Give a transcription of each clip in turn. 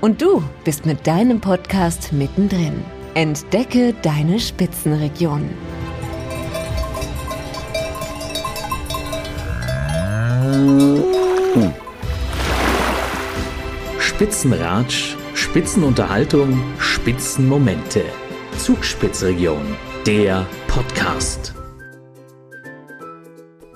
Und du bist mit deinem Podcast mittendrin. Entdecke deine Spitzenregion. Spitzenratsch, Spitzenunterhaltung, Spitzenmomente. Zugspitzregion, der Podcast.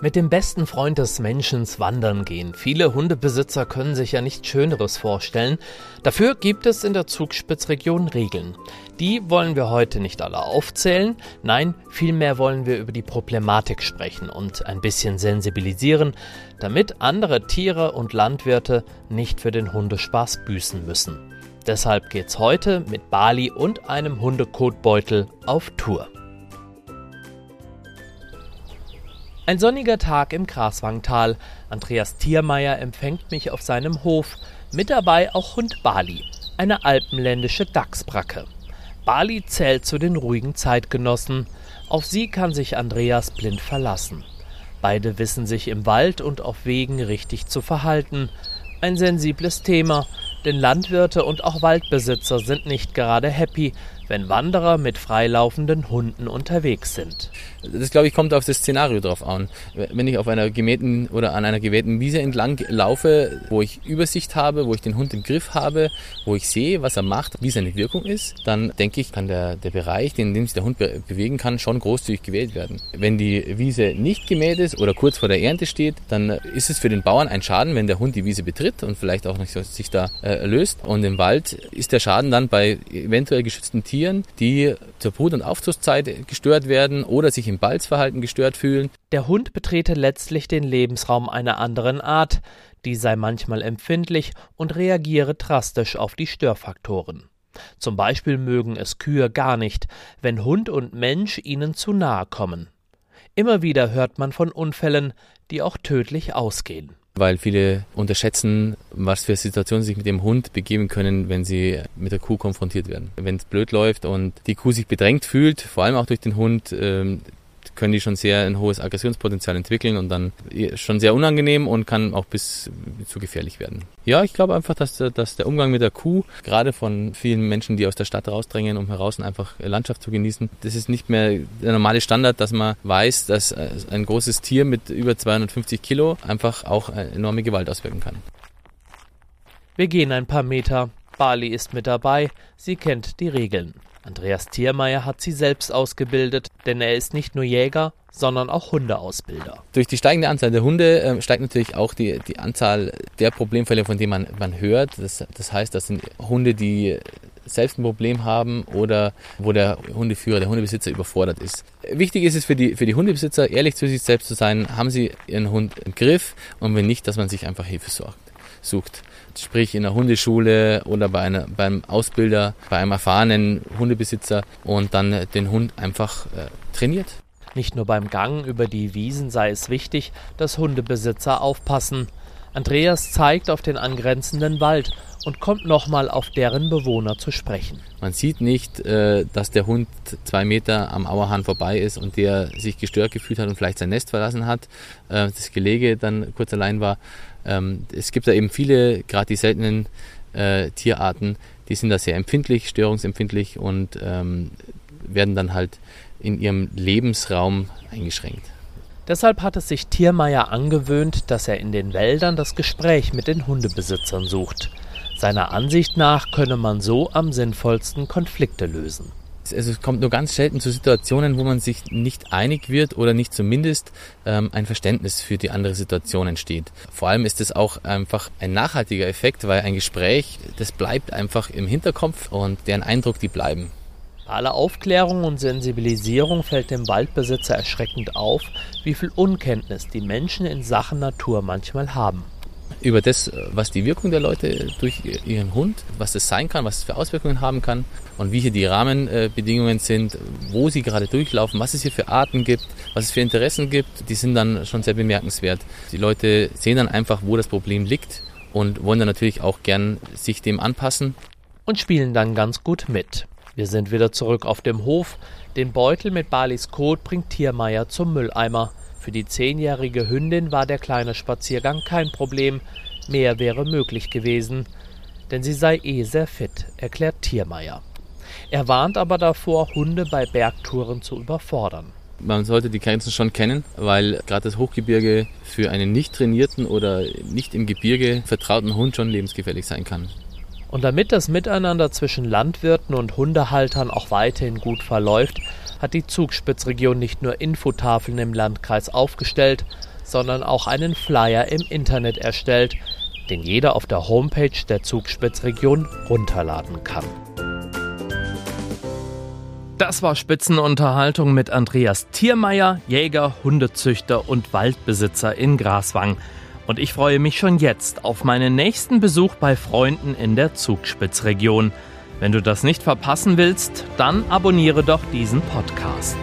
Mit dem besten Freund des Menschen wandern gehen. Viele Hundebesitzer können sich ja nichts Schöneres vorstellen. Dafür gibt es in der Zugspitzregion Regeln. Die wollen wir heute nicht alle aufzählen. Nein, vielmehr wollen wir über die Problematik sprechen und ein bisschen sensibilisieren, damit andere Tiere und Landwirte nicht für den Hundespaß büßen müssen. Deshalb geht's heute mit Bali und einem Hundekotbeutel auf Tour. Ein sonniger Tag im Graswangtal. Andreas Tiermeier empfängt mich auf seinem Hof. Mit dabei auch Hund Bali, eine alpenländische Dachsbracke. Bali zählt zu den ruhigen Zeitgenossen. Auf sie kann sich Andreas blind verlassen. Beide wissen sich im Wald und auf Wegen richtig zu verhalten. Ein sensibles Thema, denn Landwirte und auch Waldbesitzer sind nicht gerade happy, wenn Wanderer mit freilaufenden Hunden unterwegs sind. Das, glaube ich, kommt auf das Szenario drauf an. Wenn ich auf einer gemähten oder an einer gemähten Wiese entlang laufe, wo ich Übersicht habe, wo ich den Hund im Griff habe, wo ich sehe, was er macht, wie seine Wirkung ist, dann denke ich, kann der, der Bereich, in dem sich der Hund be bewegen kann, schon großzügig gewählt werden. Wenn die Wiese nicht gemäht ist oder kurz vor der Ernte steht, dann ist es für den Bauern ein Schaden, wenn der Hund die Wiese betritt und vielleicht auch nicht sich da äh, löst. Und im Wald ist der Schaden dann bei eventuell geschützten Tieren, die zur Brut- und Aufzuchtszeit gestört werden oder sich im Balzverhalten gestört fühlen. Der Hund betrete letztlich den Lebensraum einer anderen Art, die sei manchmal empfindlich und reagiere drastisch auf die Störfaktoren. Zum Beispiel mögen es Kühe gar nicht, wenn Hund und Mensch ihnen zu nahe kommen. Immer wieder hört man von Unfällen, die auch tödlich ausgehen. Weil viele unterschätzen, was für Situationen sich mit dem Hund begeben können, wenn sie mit der Kuh konfrontiert werden. Wenn es blöd läuft und die Kuh sich bedrängt fühlt, vor allem auch durch den Hund, ähm, können die schon sehr ein hohes Aggressionspotenzial entwickeln und dann schon sehr unangenehm und kann auch bis zu gefährlich werden. Ja, ich glaube einfach, dass, dass der Umgang mit der Kuh, gerade von vielen Menschen, die aus der Stadt rausdrängen, um heraus einfach Landschaft zu genießen, das ist nicht mehr der normale Standard, dass man weiß, dass ein großes Tier mit über 250 Kilo einfach auch enorme Gewalt auswirken kann. Wir gehen ein paar Meter. Bali ist mit dabei. Sie kennt die Regeln. Andreas Thiermeier hat sie selbst ausgebildet, denn er ist nicht nur Jäger, sondern auch Hundeausbilder. Durch die steigende Anzahl der Hunde äh, steigt natürlich auch die, die Anzahl der Problemfälle, von denen man, man hört. Das, das heißt, das sind Hunde, die selbst ein Problem haben oder wo der Hundeführer, der Hundebesitzer überfordert ist. Wichtig ist es für die, für die Hundebesitzer, ehrlich zu sich selbst zu sein, haben sie ihren Hund im Griff und wenn nicht, dass man sich einfach Hilfe sorgt, sucht sprich in der Hundeschule oder bei einer, beim Ausbilder, bei einem erfahrenen Hundebesitzer und dann den Hund einfach äh, trainiert. Nicht nur beim Gang über die Wiesen sei es wichtig, dass Hundebesitzer aufpassen. Andreas zeigt auf den angrenzenden Wald und kommt nochmal auf deren Bewohner zu sprechen. Man sieht nicht, äh, dass der Hund zwei Meter am Auerhahn vorbei ist und der sich gestört gefühlt hat und vielleicht sein Nest verlassen hat, äh, das Gelege dann kurz allein war. Ähm, es gibt da eben viele, gerade die seltenen äh, Tierarten, die sind da sehr empfindlich, störungsempfindlich und ähm, werden dann halt in ihrem Lebensraum eingeschränkt. Deshalb hat es sich Tiermeier angewöhnt, dass er in den Wäldern das Gespräch mit den Hundebesitzern sucht. Seiner Ansicht nach könne man so am sinnvollsten Konflikte lösen. Also es kommt nur ganz selten zu Situationen, wo man sich nicht einig wird oder nicht zumindest ähm, ein Verständnis für die andere Situation entsteht. Vor allem ist es auch einfach ein nachhaltiger Effekt, weil ein Gespräch, das bleibt einfach im Hinterkopf und deren Eindruck, die bleiben. Bei aller Aufklärung und Sensibilisierung fällt dem Waldbesitzer erschreckend auf, wie viel Unkenntnis die Menschen in Sachen Natur manchmal haben über das, was die Wirkung der Leute durch ihren Hund, was es sein kann, was es für Auswirkungen haben kann und wie hier die Rahmenbedingungen sind, wo sie gerade durchlaufen, was es hier für Arten gibt, was es für Interessen gibt, die sind dann schon sehr bemerkenswert. Die Leute sehen dann einfach, wo das Problem liegt und wollen dann natürlich auch gern sich dem anpassen. Und spielen dann ganz gut mit. Wir sind wieder zurück auf dem Hof. Den Beutel mit Balis Kot bringt Tiermeier zum Mülleimer. Für die zehnjährige Hündin war der kleine Spaziergang kein Problem, mehr wäre möglich gewesen, denn sie sei eh sehr fit, erklärt Tiermeier. Er warnt aber davor, Hunde bei Bergtouren zu überfordern. Man sollte die Grenzen schon kennen, weil gerade das Hochgebirge für einen nicht trainierten oder nicht im Gebirge vertrauten Hund schon lebensgefährlich sein kann. Und damit das Miteinander zwischen Landwirten und Hundehaltern auch weiterhin gut verläuft, hat die Zugspitzregion nicht nur Infotafeln im Landkreis aufgestellt, sondern auch einen Flyer im Internet erstellt, den jeder auf der Homepage der Zugspitzregion runterladen kann. Das war Spitzenunterhaltung mit Andreas Tiermeier, Jäger, Hundezüchter und Waldbesitzer in Graswang. Und ich freue mich schon jetzt auf meinen nächsten Besuch bei Freunden in der Zugspitzregion. Wenn du das nicht verpassen willst, dann abonniere doch diesen Podcast.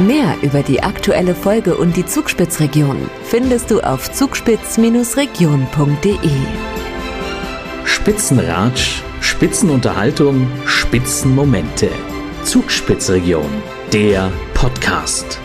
Mehr über die aktuelle Folge und die Zugspitzregion findest du auf zugspitz-region.de. Spitzenratsch, Spitzenunterhaltung, Spitzenmomente. Zugspitzregion, der Podcast.